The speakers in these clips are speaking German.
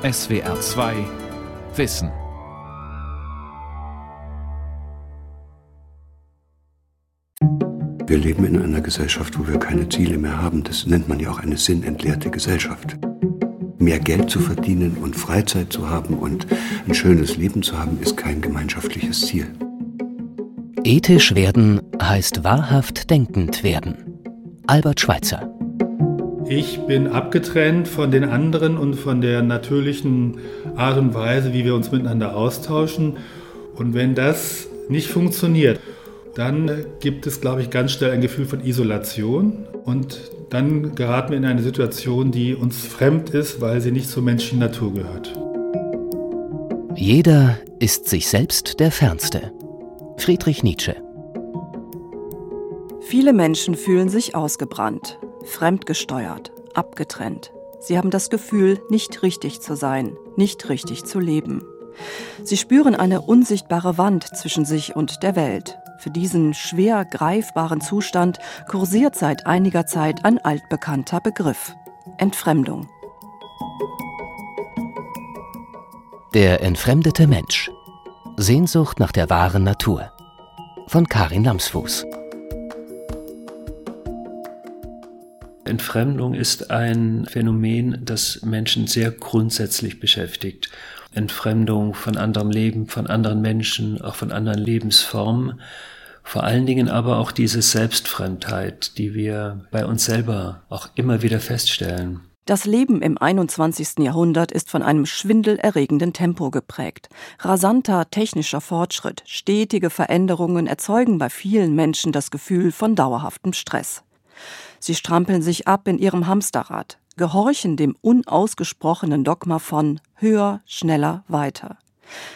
SWR 2 Wissen. Wir leben in einer Gesellschaft, wo wir keine Ziele mehr haben. Das nennt man ja auch eine sinnentleerte Gesellschaft. Mehr Geld zu verdienen und Freizeit zu haben und ein schönes Leben zu haben, ist kein gemeinschaftliches Ziel. Ethisch werden heißt wahrhaft denkend werden. Albert Schweitzer. Ich bin abgetrennt von den anderen und von der natürlichen Art und Weise, wie wir uns miteinander austauschen. Und wenn das nicht funktioniert, dann gibt es, glaube ich, ganz schnell ein Gefühl von Isolation und dann geraten wir in eine Situation, die uns fremd ist, weil sie nicht zur menschlichen Natur gehört. Jeder ist sich selbst der Fernste. Friedrich Nietzsche. Viele Menschen fühlen sich ausgebrannt, fremdgesteuert, abgetrennt. Sie haben das Gefühl, nicht richtig zu sein, nicht richtig zu leben. Sie spüren eine unsichtbare Wand zwischen sich und der Welt, für diesen schwer greifbaren Zustand kursiert seit einiger Zeit ein altbekannter Begriff Entfremdung. Der entfremdete Mensch. Sehnsucht nach der wahren Natur. Von Karin Lamsfuß. Entfremdung ist ein Phänomen, das Menschen sehr grundsätzlich beschäftigt. Entfremdung von anderem Leben, von anderen Menschen, auch von anderen Lebensformen. Vor allen Dingen aber auch diese Selbstfremdheit, die wir bei uns selber auch immer wieder feststellen. Das Leben im 21. Jahrhundert ist von einem schwindelerregenden Tempo geprägt. Rasanter technischer Fortschritt, stetige Veränderungen erzeugen bei vielen Menschen das Gefühl von dauerhaftem Stress. Sie strampeln sich ab in ihrem Hamsterrad, gehorchen dem unausgesprochenen Dogma von höher, schneller, weiter.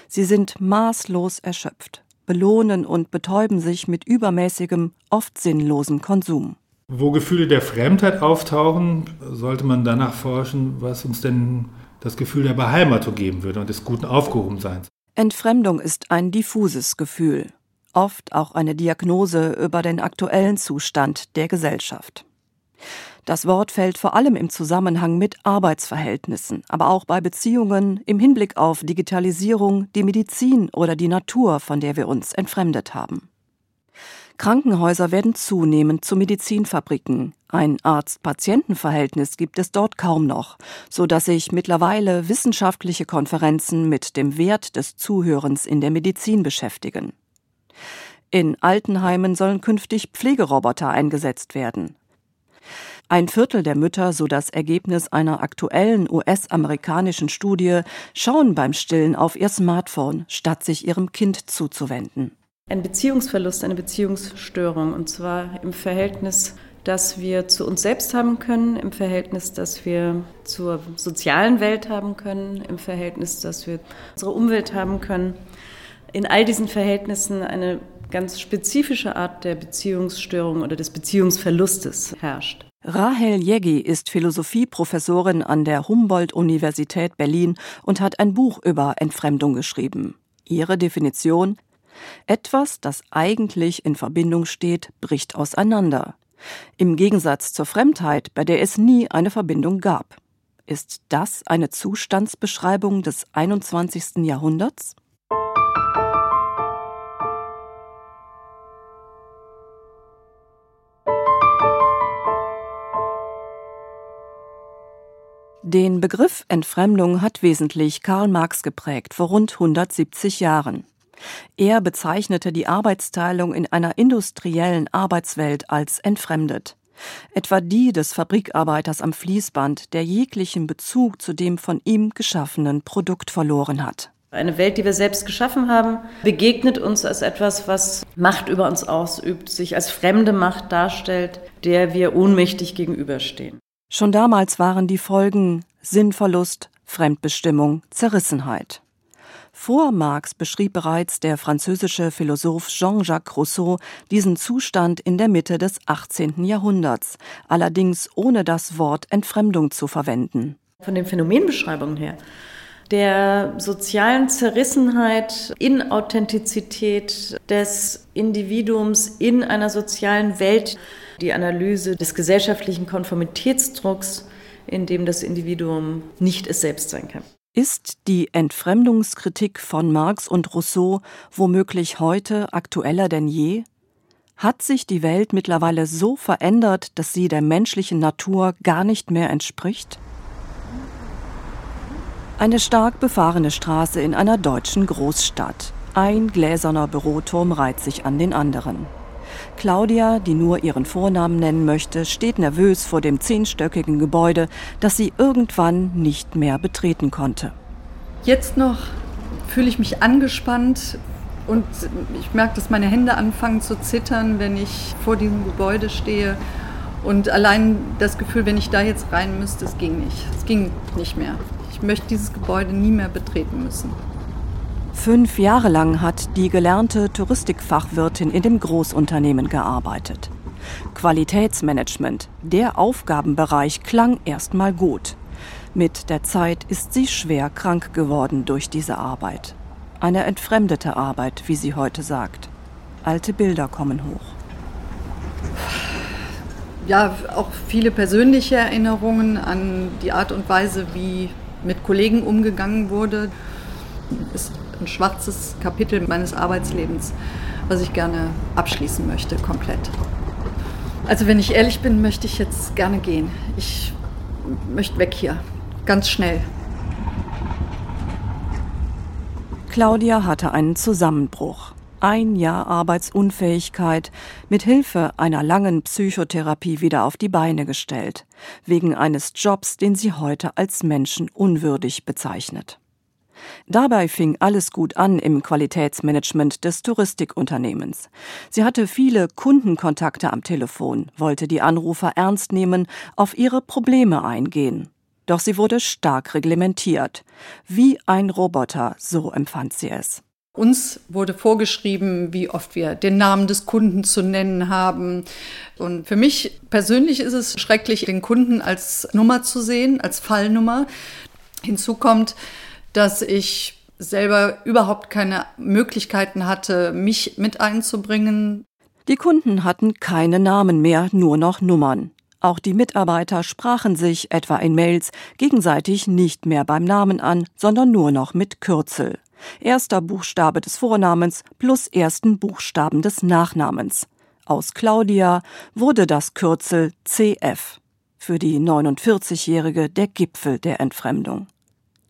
Sie sind maßlos erschöpft, belohnen und betäuben sich mit übermäßigem, oft sinnlosem Konsum. Wo Gefühle der Fremdheit auftauchen, sollte man danach forschen, was uns denn das Gefühl der Beheimatung geben würde und des guten Aufgehobenseins. Entfremdung ist ein diffuses Gefühl, oft auch eine Diagnose über den aktuellen Zustand der Gesellschaft. Das Wort fällt vor allem im Zusammenhang mit Arbeitsverhältnissen, aber auch bei Beziehungen im Hinblick auf Digitalisierung, die Medizin oder die Natur, von der wir uns entfremdet haben. Krankenhäuser werden zunehmend zu Medizinfabriken. Ein Arzt-Patienten-Verhältnis gibt es dort kaum noch, so dass sich mittlerweile wissenschaftliche Konferenzen mit dem Wert des Zuhörens in der Medizin beschäftigen. In Altenheimen sollen künftig Pflegeroboter eingesetzt werden. Ein Viertel der Mütter, so das Ergebnis einer aktuellen US-amerikanischen Studie, schauen beim Stillen auf ihr Smartphone, statt sich ihrem Kind zuzuwenden. Ein Beziehungsverlust, eine Beziehungsstörung, und zwar im Verhältnis das wir zu uns selbst haben können, im Verhältnis, das wir zur sozialen Welt haben können, im Verhältnis, das wir unsere Umwelt haben können. In all diesen Verhältnissen eine ganz spezifische Art der Beziehungsstörung oder des Beziehungsverlustes herrscht. Rahel Jeggi ist Philosophieprofessorin an der Humboldt-Universität Berlin und hat ein Buch über Entfremdung geschrieben. Ihre Definition etwas, das eigentlich in Verbindung steht, bricht auseinander. Im Gegensatz zur Fremdheit, bei der es nie eine Verbindung gab. Ist das eine Zustandsbeschreibung des 21. Jahrhunderts? Den Begriff Entfremdung hat wesentlich Karl Marx geprägt, vor rund 170 Jahren. Er bezeichnete die Arbeitsteilung in einer industriellen Arbeitswelt als entfremdet. Etwa die des Fabrikarbeiters am Fließband, der jeglichen Bezug zu dem von ihm geschaffenen Produkt verloren hat. Eine Welt, die wir selbst geschaffen haben, begegnet uns als etwas, was Macht über uns ausübt, sich als fremde Macht darstellt, der wir ohnmächtig gegenüberstehen. Schon damals waren die Folgen Sinnverlust, Fremdbestimmung, Zerrissenheit. Vor Marx beschrieb bereits der französische Philosoph Jean-Jacques Rousseau diesen Zustand in der Mitte des 18. Jahrhunderts, allerdings ohne das Wort Entfremdung zu verwenden. Von den Phänomenbeschreibungen her der sozialen Zerrissenheit, Inauthentizität des Individuums in einer sozialen Welt, die Analyse des gesellschaftlichen Konformitätsdrucks, in dem das Individuum nicht es selbst sein kann. Ist die Entfremdungskritik von Marx und Rousseau womöglich heute aktueller denn je? Hat sich die Welt mittlerweile so verändert, dass sie der menschlichen Natur gar nicht mehr entspricht? Eine stark befahrene Straße in einer deutschen Großstadt. Ein gläserner Büroturm reiht sich an den anderen. Claudia, die nur ihren Vornamen nennen möchte, steht nervös vor dem zehnstöckigen Gebäude, das sie irgendwann nicht mehr betreten konnte. Jetzt noch fühle ich mich angespannt und ich merke, dass meine Hände anfangen zu zittern, wenn ich vor diesem Gebäude stehe. Und allein das Gefühl, wenn ich da jetzt rein müsste, es ging nicht. Es ging nicht mehr. Ich möchte dieses Gebäude nie mehr betreten müssen. Fünf Jahre lang hat die gelernte Touristikfachwirtin in dem Großunternehmen gearbeitet. Qualitätsmanagement, der Aufgabenbereich klang erstmal gut. Mit der Zeit ist sie schwer krank geworden durch diese Arbeit. Eine entfremdete Arbeit, wie sie heute sagt. Alte Bilder kommen hoch. Ja, auch viele persönliche Erinnerungen an die Art und Weise, wie mit Kollegen umgegangen wurde. Ist ein schwarzes Kapitel meines Arbeitslebens, was ich gerne abschließen möchte, komplett. Also wenn ich ehrlich bin, möchte ich jetzt gerne gehen. Ich möchte weg hier, ganz schnell. Claudia hatte einen Zusammenbruch. Ein Jahr Arbeitsunfähigkeit mit Hilfe einer langen Psychotherapie wieder auf die Beine gestellt, wegen eines Jobs, den sie heute als menschenunwürdig bezeichnet. Dabei fing alles gut an im Qualitätsmanagement des Touristikunternehmens. Sie hatte viele Kundenkontakte am Telefon, wollte die Anrufer ernst nehmen, auf ihre Probleme eingehen. Doch sie wurde stark reglementiert. Wie ein Roboter, so empfand sie es. Uns wurde vorgeschrieben, wie oft wir den Namen des Kunden zu nennen haben. Und für mich persönlich ist es schrecklich, den Kunden als Nummer zu sehen, als Fallnummer. Hinzu kommt, dass ich selber überhaupt keine Möglichkeiten hatte, mich mit einzubringen. Die Kunden hatten keine Namen mehr, nur noch Nummern. Auch die Mitarbeiter sprachen sich, etwa in Mails, gegenseitig nicht mehr beim Namen an, sondern nur noch mit Kürzel. Erster Buchstabe des Vornamens plus ersten Buchstaben des Nachnamens. Aus Claudia wurde das Kürzel CF. Für die 49-Jährige der Gipfel der Entfremdung.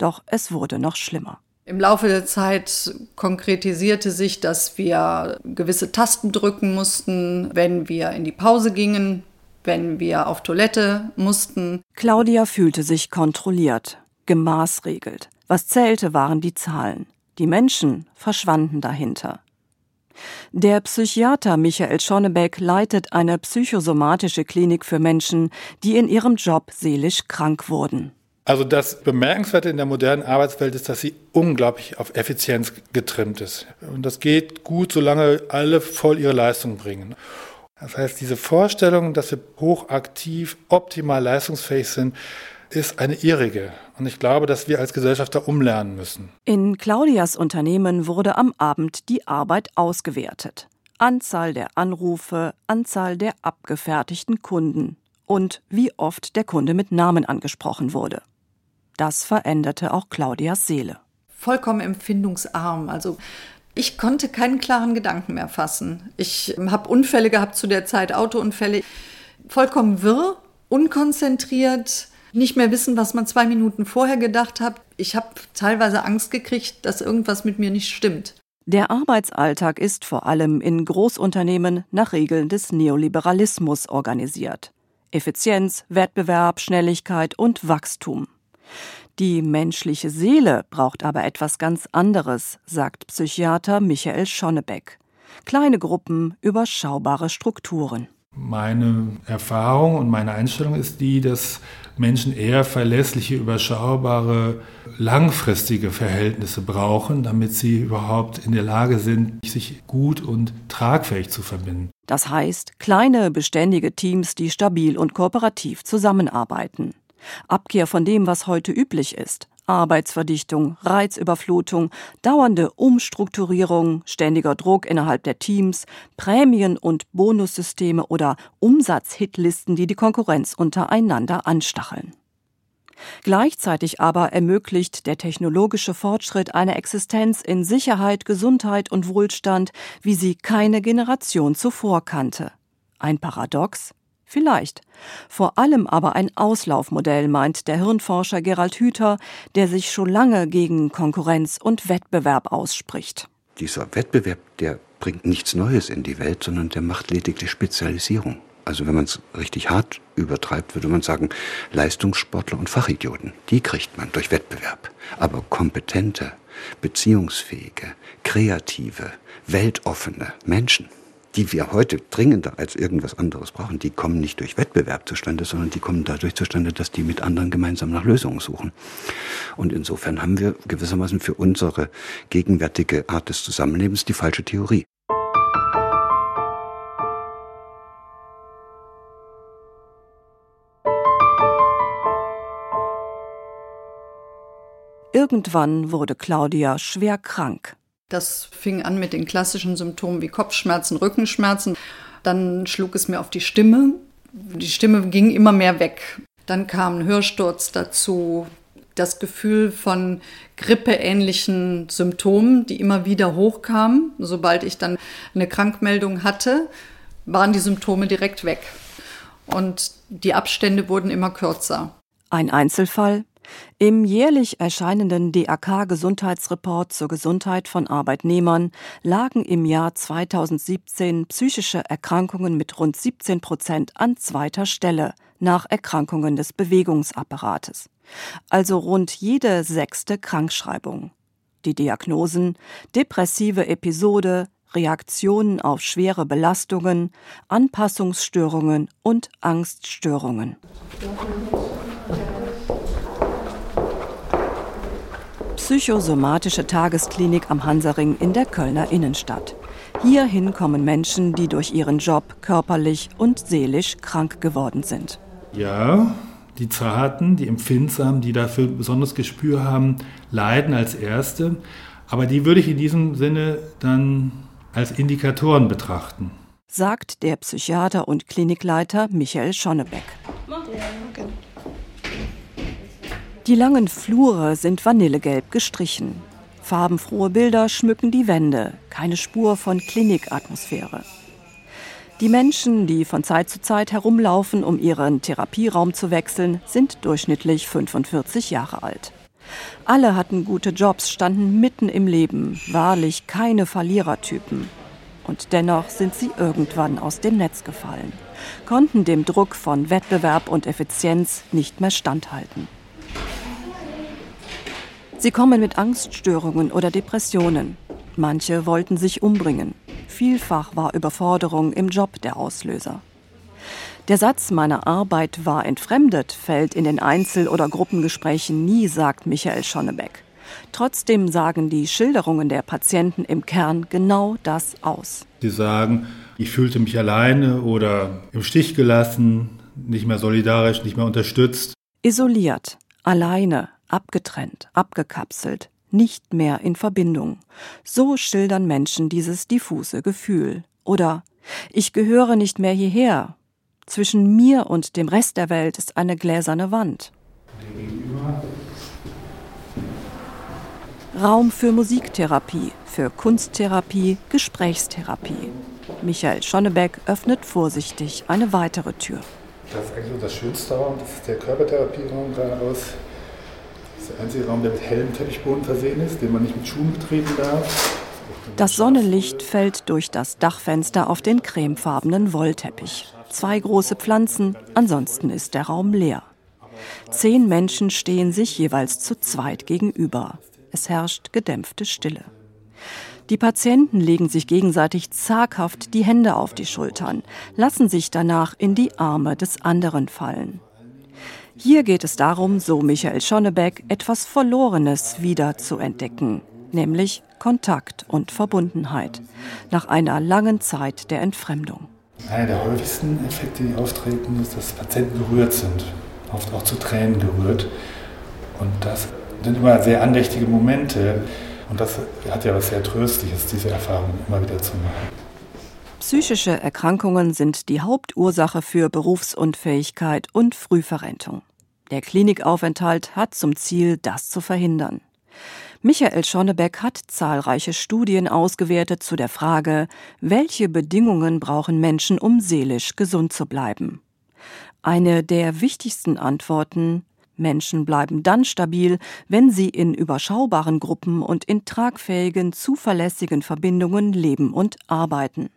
Doch es wurde noch schlimmer. Im Laufe der Zeit konkretisierte sich, dass wir gewisse Tasten drücken mussten, wenn wir in die Pause gingen, wenn wir auf Toilette mussten. Claudia fühlte sich kontrolliert, gemaßregelt. Was zählte, waren die Zahlen. Die Menschen verschwanden dahinter. Der Psychiater Michael Schonnebeck leitet eine psychosomatische Klinik für Menschen, die in ihrem Job seelisch krank wurden. Also das Bemerkenswerte in der modernen Arbeitswelt ist, dass sie unglaublich auf Effizienz getrimmt ist. Und das geht gut, solange alle voll ihre Leistung bringen. Das heißt, diese Vorstellung, dass wir hochaktiv, optimal leistungsfähig sind, ist eine irrige. Und ich glaube, dass wir als Gesellschafter umlernen müssen. In Claudias Unternehmen wurde am Abend die Arbeit ausgewertet. Anzahl der Anrufe, Anzahl der abgefertigten Kunden und wie oft der Kunde mit Namen angesprochen wurde. Das veränderte auch Claudias Seele. Vollkommen empfindungsarm. Also ich konnte keinen klaren Gedanken mehr fassen. Ich habe Unfälle gehabt zu der Zeit, Autounfälle. Vollkommen wirr, unkonzentriert, nicht mehr wissen, was man zwei Minuten vorher gedacht hat. Ich habe teilweise Angst gekriegt, dass irgendwas mit mir nicht stimmt. Der Arbeitsalltag ist vor allem in Großunternehmen nach Regeln des Neoliberalismus organisiert. Effizienz, Wettbewerb, Schnelligkeit und Wachstum. Die menschliche Seele braucht aber etwas ganz anderes, sagt Psychiater Michael Schonnebeck. Kleine Gruppen, überschaubare Strukturen. Meine Erfahrung und meine Einstellung ist die, dass Menschen eher verlässliche, überschaubare, langfristige Verhältnisse brauchen, damit sie überhaupt in der Lage sind, sich gut und tragfähig zu verbinden. Das heißt, kleine, beständige Teams, die stabil und kooperativ zusammenarbeiten. Abkehr von dem, was heute üblich ist. Arbeitsverdichtung, Reizüberflutung, dauernde Umstrukturierung, ständiger Druck innerhalb der Teams, Prämien- und Bonussysteme oder Umsatzhitlisten, die die Konkurrenz untereinander anstacheln. Gleichzeitig aber ermöglicht der technologische Fortschritt eine Existenz in Sicherheit, Gesundheit und Wohlstand, wie sie keine Generation zuvor kannte. Ein Paradox? Vielleicht. Vor allem aber ein Auslaufmodell, meint der Hirnforscher Gerald Hüther, der sich schon lange gegen Konkurrenz und Wettbewerb ausspricht. Dieser Wettbewerb, der bringt nichts Neues in die Welt, sondern der macht lediglich Spezialisierung. Also wenn man es richtig hart übertreibt, würde man sagen, Leistungssportler und Fachidioten, die kriegt man durch Wettbewerb. Aber kompetente, beziehungsfähige, kreative, weltoffene Menschen, die wir heute dringender als irgendwas anderes brauchen, die kommen nicht durch Wettbewerb zustande, sondern die kommen dadurch zustande, dass die mit anderen gemeinsam nach Lösungen suchen. Und insofern haben wir gewissermaßen für unsere gegenwärtige Art des Zusammenlebens die falsche Theorie. Irgendwann wurde Claudia schwer krank. Das fing an mit den klassischen Symptomen wie Kopfschmerzen, Rückenschmerzen. Dann schlug es mir auf die Stimme. Die Stimme ging immer mehr weg. Dann kam ein Hörsturz dazu, das Gefühl von grippeähnlichen Symptomen, die immer wieder hochkamen. Sobald ich dann eine Krankmeldung hatte, waren die Symptome direkt weg. Und die Abstände wurden immer kürzer. Ein Einzelfall, im jährlich erscheinenden DAK-Gesundheitsreport zur Gesundheit von Arbeitnehmern lagen im Jahr 2017 psychische Erkrankungen mit rund 17 Prozent an zweiter Stelle nach Erkrankungen des Bewegungsapparates. Also rund jede sechste Krankschreibung. Die Diagnosen depressive Episode, Reaktionen auf schwere Belastungen, Anpassungsstörungen und Angststörungen. Psychosomatische Tagesklinik am Hansaring in der Kölner Innenstadt. Hierhin kommen Menschen, die durch ihren Job körperlich und seelisch krank geworden sind. Ja, die Zarten, die Empfindsamen, die dafür besonderes Gespür haben, leiden als Erste. Aber die würde ich in diesem Sinne dann als Indikatoren betrachten. Sagt der Psychiater und Klinikleiter Michael Schonnebeck. Okay. Die langen Flure sind vanillegelb gestrichen. Farbenfrohe Bilder schmücken die Wände, keine Spur von Klinikatmosphäre. Die Menschen, die von Zeit zu Zeit herumlaufen, um ihren Therapieraum zu wechseln, sind durchschnittlich 45 Jahre alt. Alle hatten gute Jobs, standen mitten im Leben, wahrlich keine Verlierertypen. Und dennoch sind sie irgendwann aus dem Netz gefallen, konnten dem Druck von Wettbewerb und Effizienz nicht mehr standhalten. Sie kommen mit Angststörungen oder Depressionen. Manche wollten sich umbringen. Vielfach war Überforderung im Job der Auslöser. Der Satz meiner Arbeit war entfremdet fällt in den Einzel- oder Gruppengesprächen nie, sagt Michael Schonnebeck. Trotzdem sagen die Schilderungen der Patienten im Kern genau das aus. Sie sagen, ich fühlte mich alleine oder im Stich gelassen, nicht mehr solidarisch, nicht mehr unterstützt. Isoliert, alleine, abgetrennt, abgekapselt, nicht mehr in Verbindung. So schildern Menschen dieses diffuse Gefühl. Oder ich gehöre nicht mehr hierher. Zwischen mir und dem Rest der Welt ist eine gläserne Wand. Raum für Musiktherapie, für Kunsttherapie, Gesprächstherapie. Michael Schonnebeck öffnet vorsichtig eine weitere Tür. Das ist eigentlich das schönste Raum, das ist der Körpertherapieraum geradeaus. Das ist der einzige Raum, der mit hellem Teppichboden versehen ist, den man nicht mit Schuhen betreten darf. Das Sonnenlicht fällt durch das Dachfenster auf den cremefarbenen Wollteppich. Zwei große Pflanzen, ansonsten ist der Raum leer. Zehn Menschen stehen sich jeweils zu zweit gegenüber. Es herrscht gedämpfte Stille. Die Patienten legen sich gegenseitig zaghaft die Hände auf die Schultern, lassen sich danach in die Arme des anderen fallen. Hier geht es darum, so Michael Schonnebeck, etwas Verlorenes wieder zu entdecken, nämlich Kontakt und Verbundenheit nach einer langen Zeit der Entfremdung. Einer der häufigsten Effekte, die auftreten, ist, dass Patienten gerührt sind, oft auch zu Tränen gerührt. Und das sind immer sehr andächtige Momente. Und das hat ja was sehr Tröstliches, diese Erfahrung immer wieder zu machen. Psychische Erkrankungen sind die Hauptursache für Berufsunfähigkeit und Frühverrentung. Der Klinikaufenthalt hat zum Ziel, das zu verhindern. Michael Schonnebeck hat zahlreiche Studien ausgewertet zu der Frage, welche Bedingungen brauchen Menschen, um seelisch gesund zu bleiben. Eine der wichtigsten Antworten Menschen bleiben dann stabil, wenn sie in überschaubaren Gruppen und in tragfähigen, zuverlässigen Verbindungen leben und arbeiten.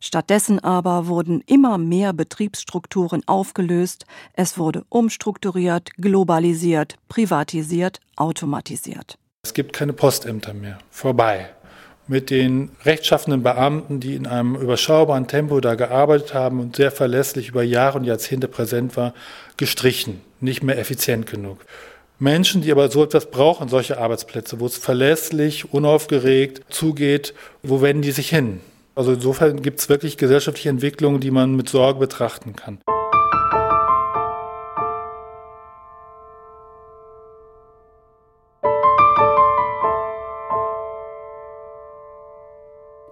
Stattdessen aber wurden immer mehr Betriebsstrukturen aufgelöst, es wurde umstrukturiert, globalisiert, privatisiert, automatisiert. Es gibt keine Postämter mehr. Vorbei. Mit den rechtschaffenden Beamten, die in einem überschaubaren Tempo da gearbeitet haben und sehr verlässlich über Jahre und Jahrzehnte präsent war, gestrichen. Nicht mehr effizient genug. Menschen, die aber so etwas brauchen, solche Arbeitsplätze, wo es verlässlich, unaufgeregt zugeht, wo wenden die sich hin? Also insofern gibt es wirklich gesellschaftliche Entwicklungen, die man mit Sorge betrachten kann.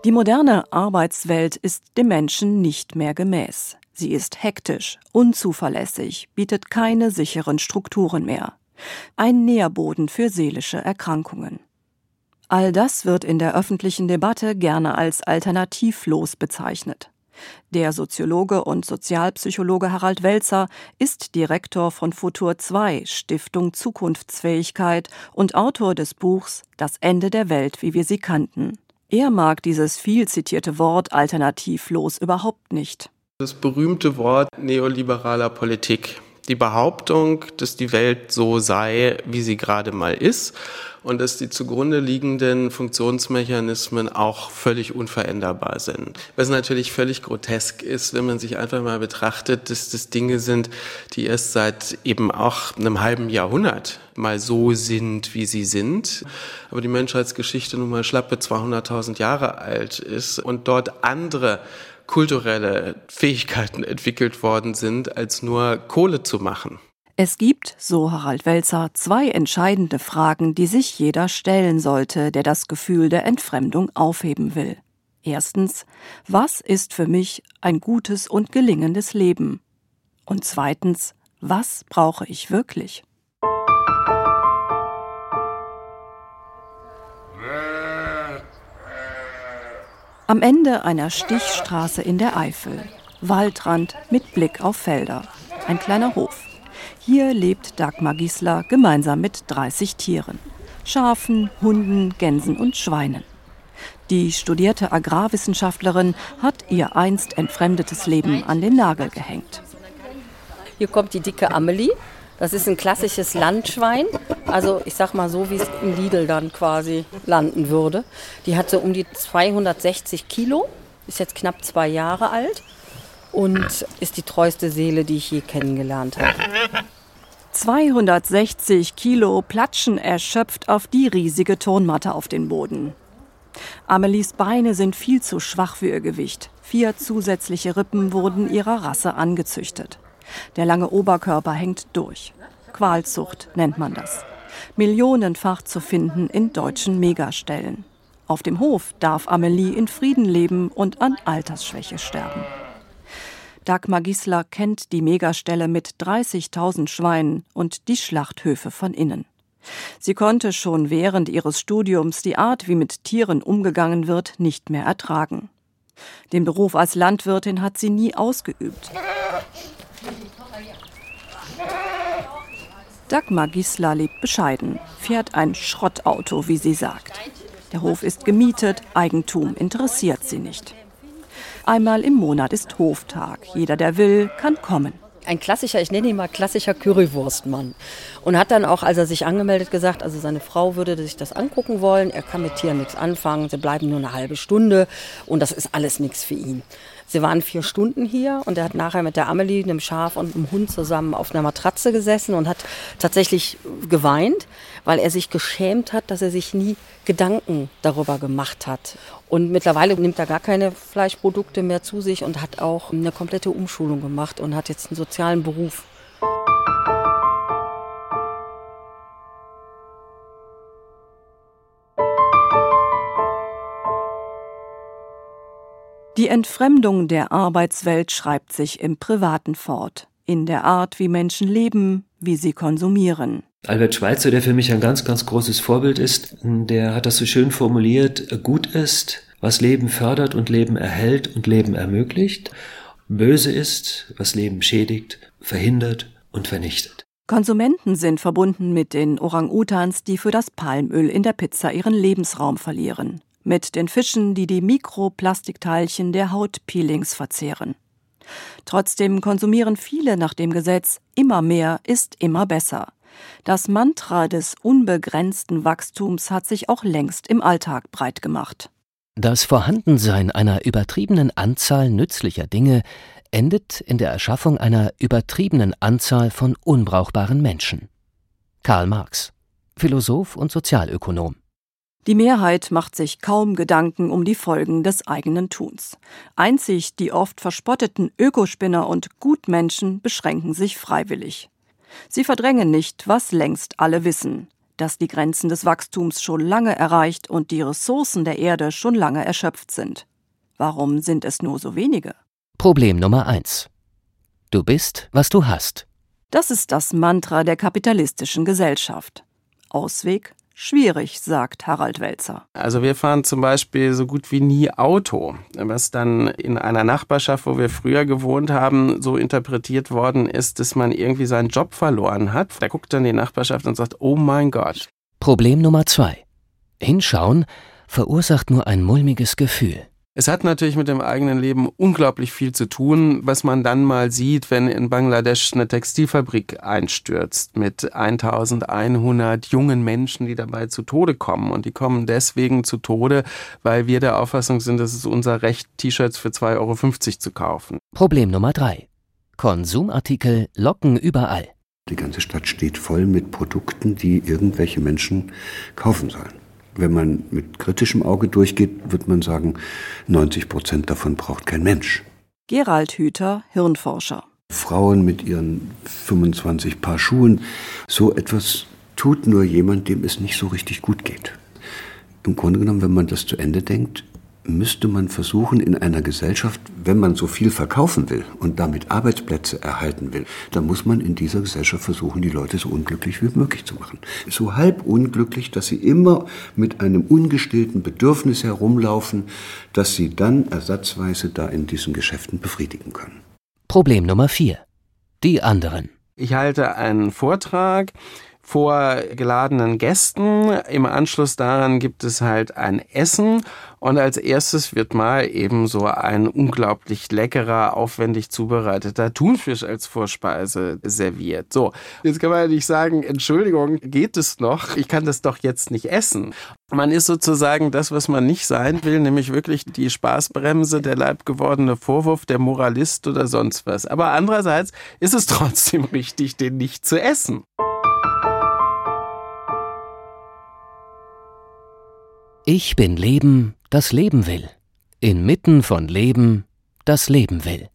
Die moderne Arbeitswelt ist dem Menschen nicht mehr gemäß. Sie ist hektisch, unzuverlässig, bietet keine sicheren Strukturen mehr. Ein Nährboden für seelische Erkrankungen. All das wird in der öffentlichen Debatte gerne als alternativlos bezeichnet. Der Soziologe und Sozialpsychologe Harald Welzer ist Direktor von Futur 2 Stiftung Zukunftsfähigkeit und Autor des Buchs Das Ende der Welt, wie wir sie kannten. Er mag dieses viel zitierte Wort alternativlos überhaupt nicht. Das berühmte Wort neoliberaler Politik. Die Behauptung, dass die Welt so sei, wie sie gerade mal ist und dass die zugrunde liegenden Funktionsmechanismen auch völlig unveränderbar sind. Was natürlich völlig grotesk ist, wenn man sich einfach mal betrachtet, dass das Dinge sind, die erst seit eben auch einem halben Jahrhundert mal so sind, wie sie sind. Aber die Menschheitsgeschichte nun mal schlappe 200.000 Jahre alt ist und dort andere kulturelle Fähigkeiten entwickelt worden sind, als nur Kohle zu machen. Es gibt, so Harald Welzer, zwei entscheidende Fragen, die sich jeder stellen sollte, der das Gefühl der Entfremdung aufheben will. Erstens, was ist für mich ein gutes und gelingendes Leben? Und zweitens, was brauche ich wirklich? Am Ende einer Stichstraße in der Eifel, Waldrand mit Blick auf Felder, ein kleiner Hof. Hier lebt Dagmar Giesler gemeinsam mit 30 Tieren. Schafen, Hunden, Gänsen und Schweinen. Die studierte Agrarwissenschaftlerin hat ihr einst entfremdetes Leben an den Nagel gehängt. Hier kommt die dicke Amelie. Das ist ein klassisches Landschwein. Also ich sag mal so, wie es im Lidl dann quasi landen würde. Die hat so um die 260 Kilo, ist jetzt knapp zwei Jahre alt und ist die treueste Seele, die ich je kennengelernt habe. 260 Kilo platschen erschöpft auf die riesige Turnmatte auf den Boden. Amelies Beine sind viel zu schwach für ihr Gewicht. Vier zusätzliche Rippen wurden ihrer Rasse angezüchtet. Der lange Oberkörper hängt durch. Qualzucht nennt man das. Millionenfach zu finden in deutschen Megastellen. Auf dem Hof darf Amelie in Frieden leben und an Altersschwäche sterben. Dagmar Gisler kennt die Megastelle mit 30.000 Schweinen und die Schlachthöfe von innen. Sie konnte schon während ihres Studiums die Art, wie mit Tieren umgegangen wird, nicht mehr ertragen. Den Beruf als Landwirtin hat sie nie ausgeübt. Dagmar Gisler lebt bescheiden, fährt ein Schrottauto, wie sie sagt. Der Hof ist gemietet, Eigentum interessiert sie nicht. Einmal im Monat ist Hoftag. Jeder, der will, kann kommen. Ein klassischer, ich nenne ihn mal klassischer Currywurstmann. Und hat dann auch, als er sich angemeldet, gesagt, also seine Frau würde sich das angucken wollen. Er kann mit Tieren nichts anfangen. Sie bleiben nur eine halbe Stunde. Und das ist alles nichts für ihn. Sie waren vier Stunden hier und er hat nachher mit der Amelie, einem Schaf und einem Hund zusammen auf einer Matratze gesessen und hat tatsächlich geweint, weil er sich geschämt hat, dass er sich nie Gedanken darüber gemacht hat. Und mittlerweile nimmt er gar keine Fleischprodukte mehr zu sich und hat auch eine komplette Umschulung gemacht und hat jetzt einen sozialen Beruf. Die Entfremdung der Arbeitswelt schreibt sich im Privaten fort, in der Art, wie Menschen leben, wie sie konsumieren. Albert Schweitzer, der für mich ein ganz, ganz großes Vorbild ist, der hat das so schön formuliert, gut ist, was Leben fördert und Leben erhält und Leben ermöglicht, böse ist, was Leben schädigt, verhindert und vernichtet. Konsumenten sind verbunden mit den Orang-Utans, die für das Palmöl in der Pizza ihren Lebensraum verlieren, mit den Fischen, die die Mikroplastikteilchen der Hautpeelings verzehren. Trotzdem konsumieren viele nach dem Gesetz immer mehr ist immer besser. Das Mantra des unbegrenzten Wachstums hat sich auch längst im Alltag breit gemacht. Das Vorhandensein einer übertriebenen Anzahl nützlicher Dinge endet in der Erschaffung einer übertriebenen Anzahl von unbrauchbaren Menschen. Karl Marx, Philosoph und Sozialökonom. Die Mehrheit macht sich kaum Gedanken um die Folgen des eigenen Tuns. Einzig die oft verspotteten Ökospinner und Gutmenschen beschränken sich freiwillig. Sie verdrängen nicht, was längst alle wissen, dass die Grenzen des Wachstums schon lange erreicht und die Ressourcen der Erde schon lange erschöpft sind. Warum sind es nur so wenige? Problem Nummer eins: Du bist, was du hast. Das ist das Mantra der kapitalistischen Gesellschaft. Ausweg Schwierig, sagt Harald Welzer. Also wir fahren zum Beispiel so gut wie nie Auto, was dann in einer Nachbarschaft, wo wir früher gewohnt haben, so interpretiert worden ist, dass man irgendwie seinen Job verloren hat. Da guckt dann die Nachbarschaft und sagt, oh mein Gott. Problem Nummer zwei. Hinschauen verursacht nur ein mulmiges Gefühl. Es hat natürlich mit dem eigenen Leben unglaublich viel zu tun, was man dann mal sieht, wenn in Bangladesch eine Textilfabrik einstürzt mit 1100 jungen Menschen, die dabei zu Tode kommen. Und die kommen deswegen zu Tode, weil wir der Auffassung sind, es ist unser Recht, T-Shirts für 2,50 Euro zu kaufen. Problem Nummer drei. Konsumartikel locken überall. Die ganze Stadt steht voll mit Produkten, die irgendwelche Menschen kaufen sollen. Wenn man mit kritischem Auge durchgeht, wird man sagen, 90 Prozent davon braucht kein Mensch. Gerald Hüther, Hirnforscher. Frauen mit ihren 25 Paar Schuhen, so etwas tut nur jemand, dem es nicht so richtig gut geht. Im Grunde genommen, wenn man das zu Ende denkt, müsste man versuchen, in einer Gesellschaft, wenn man so viel verkaufen will und damit Arbeitsplätze erhalten will, dann muss man in dieser Gesellschaft versuchen, die Leute so unglücklich wie möglich zu machen. So halb unglücklich, dass sie immer mit einem ungestillten Bedürfnis herumlaufen, das sie dann ersatzweise da in diesen Geschäften befriedigen können. Problem Nummer vier. Die anderen. Ich halte einen Vortrag vor geladenen Gästen. Im Anschluss daran gibt es halt ein Essen und als erstes wird mal eben so ein unglaublich leckerer, aufwendig zubereiteter Thunfisch als Vorspeise serviert. So, jetzt kann man ja nicht sagen, Entschuldigung, geht es noch? Ich kann das doch jetzt nicht essen. Man ist sozusagen das, was man nicht sein will, nämlich wirklich die Spaßbremse, der leibgewordene Vorwurf, der Moralist oder sonst was. Aber andererseits ist es trotzdem richtig, den nicht zu essen. Ich bin Leben, das Leben will. Inmitten von Leben, das Leben will.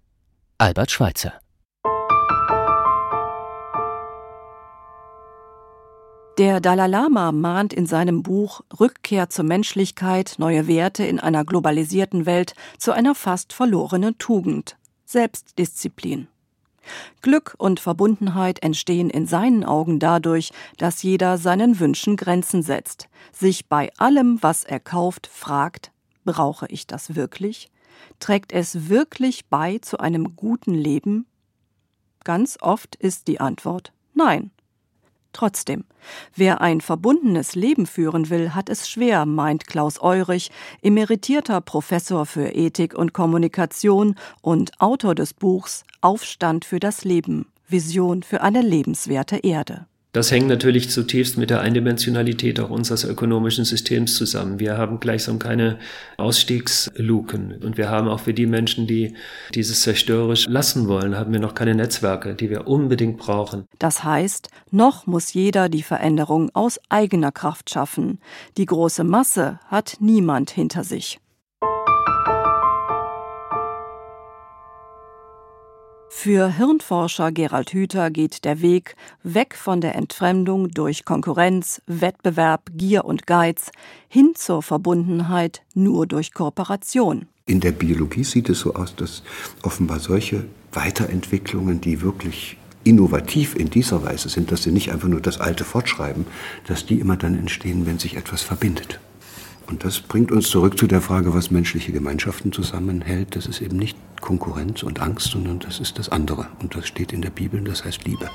Albert Schweitzer. Der Dalai Lama mahnt in seinem Buch Rückkehr zur Menschlichkeit, neue Werte in einer globalisierten Welt zu einer fast verlorenen Tugend Selbstdisziplin. Glück und Verbundenheit entstehen in seinen Augen dadurch, dass jeder seinen Wünschen Grenzen setzt, sich bei allem, was er kauft, fragt, brauche ich das wirklich? Trägt es wirklich bei zu einem guten Leben? Ganz oft ist die Antwort Nein. Trotzdem, wer ein verbundenes Leben führen will, hat es schwer, meint Klaus Eurich, emeritierter Professor für Ethik und Kommunikation und Autor des Buchs Aufstand für das Leben, Vision für eine lebenswerte Erde. Das hängt natürlich zutiefst mit der Eindimensionalität auch unseres ökonomischen Systems zusammen. Wir haben gleichsam keine Ausstiegsluken und wir haben auch für die Menschen, die dieses zerstörerisch lassen wollen, haben wir noch keine Netzwerke, die wir unbedingt brauchen. Das heißt, noch muss jeder die Veränderung aus eigener Kraft schaffen. Die große Masse hat niemand hinter sich. Für Hirnforscher Gerald Hüther geht der Weg weg von der Entfremdung durch Konkurrenz, Wettbewerb, Gier und Geiz hin zur Verbundenheit nur durch Kooperation. In der Biologie sieht es so aus, dass offenbar solche Weiterentwicklungen, die wirklich innovativ in dieser Weise sind, dass sie nicht einfach nur das Alte fortschreiben, dass die immer dann entstehen, wenn sich etwas verbindet. Und das bringt uns zurück zu der Frage, was menschliche Gemeinschaften zusammenhält. Das ist eben nicht Konkurrenz und Angst, sondern das ist das andere. Und das steht in der Bibel, das heißt Liebe.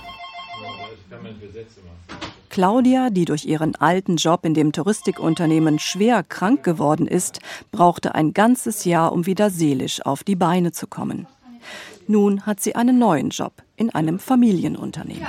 Claudia, die durch ihren alten Job in dem Touristikunternehmen schwer krank geworden ist, brauchte ein ganzes Jahr, um wieder seelisch auf die Beine zu kommen. Nun hat sie einen neuen Job in einem Familienunternehmen.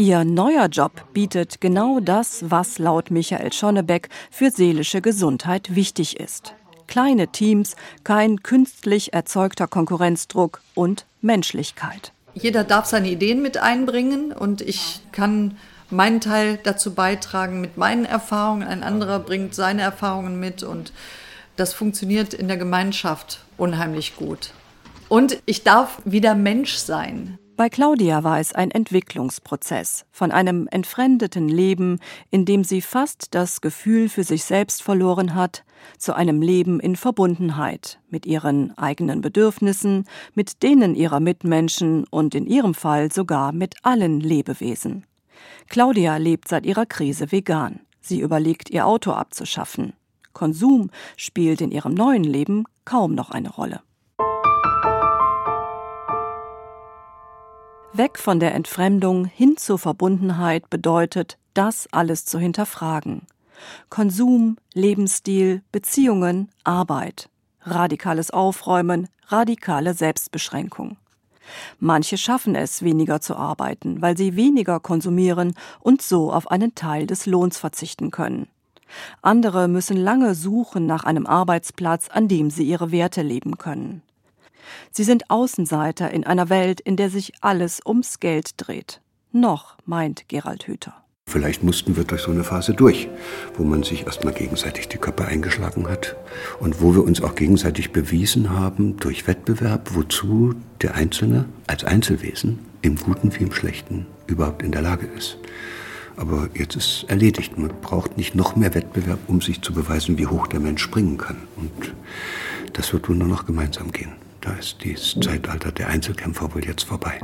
Ihr neuer Job bietet genau das, was laut Michael Schonnebeck für seelische Gesundheit wichtig ist. Kleine Teams, kein künstlich erzeugter Konkurrenzdruck und Menschlichkeit. Jeder darf seine Ideen mit einbringen und ich kann meinen Teil dazu beitragen mit meinen Erfahrungen. Ein anderer bringt seine Erfahrungen mit und das funktioniert in der Gemeinschaft unheimlich gut. Und ich darf wieder Mensch sein. Bei Claudia war es ein Entwicklungsprozess von einem entfremdeten Leben, in dem sie fast das Gefühl für sich selbst verloren hat, zu einem Leben in Verbundenheit mit ihren eigenen Bedürfnissen, mit denen ihrer Mitmenschen und in ihrem Fall sogar mit allen Lebewesen. Claudia lebt seit ihrer Krise vegan. Sie überlegt, ihr Auto abzuschaffen. Konsum spielt in ihrem neuen Leben kaum noch eine Rolle. Weg von der Entfremdung hin zur Verbundenheit bedeutet, das alles zu hinterfragen. Konsum, Lebensstil, Beziehungen, Arbeit. Radikales Aufräumen, radikale Selbstbeschränkung. Manche schaffen es, weniger zu arbeiten, weil sie weniger konsumieren und so auf einen Teil des Lohns verzichten können. Andere müssen lange suchen nach einem Arbeitsplatz, an dem sie ihre Werte leben können. Sie sind Außenseiter in einer Welt, in der sich alles ums Geld dreht. Noch, meint Gerald Hüther. Vielleicht mussten wir durch so eine Phase durch, wo man sich erstmal gegenseitig die Köpfe eingeschlagen hat und wo wir uns auch gegenseitig bewiesen haben durch Wettbewerb, wozu der Einzelne als Einzelwesen im Guten wie im Schlechten überhaupt in der Lage ist. Aber jetzt ist erledigt. Man braucht nicht noch mehr Wettbewerb, um sich zu beweisen, wie hoch der Mensch springen kann. Und das wird wohl nur noch gemeinsam gehen. Da ist das Zeitalter der Einzelkämpfer wohl jetzt vorbei.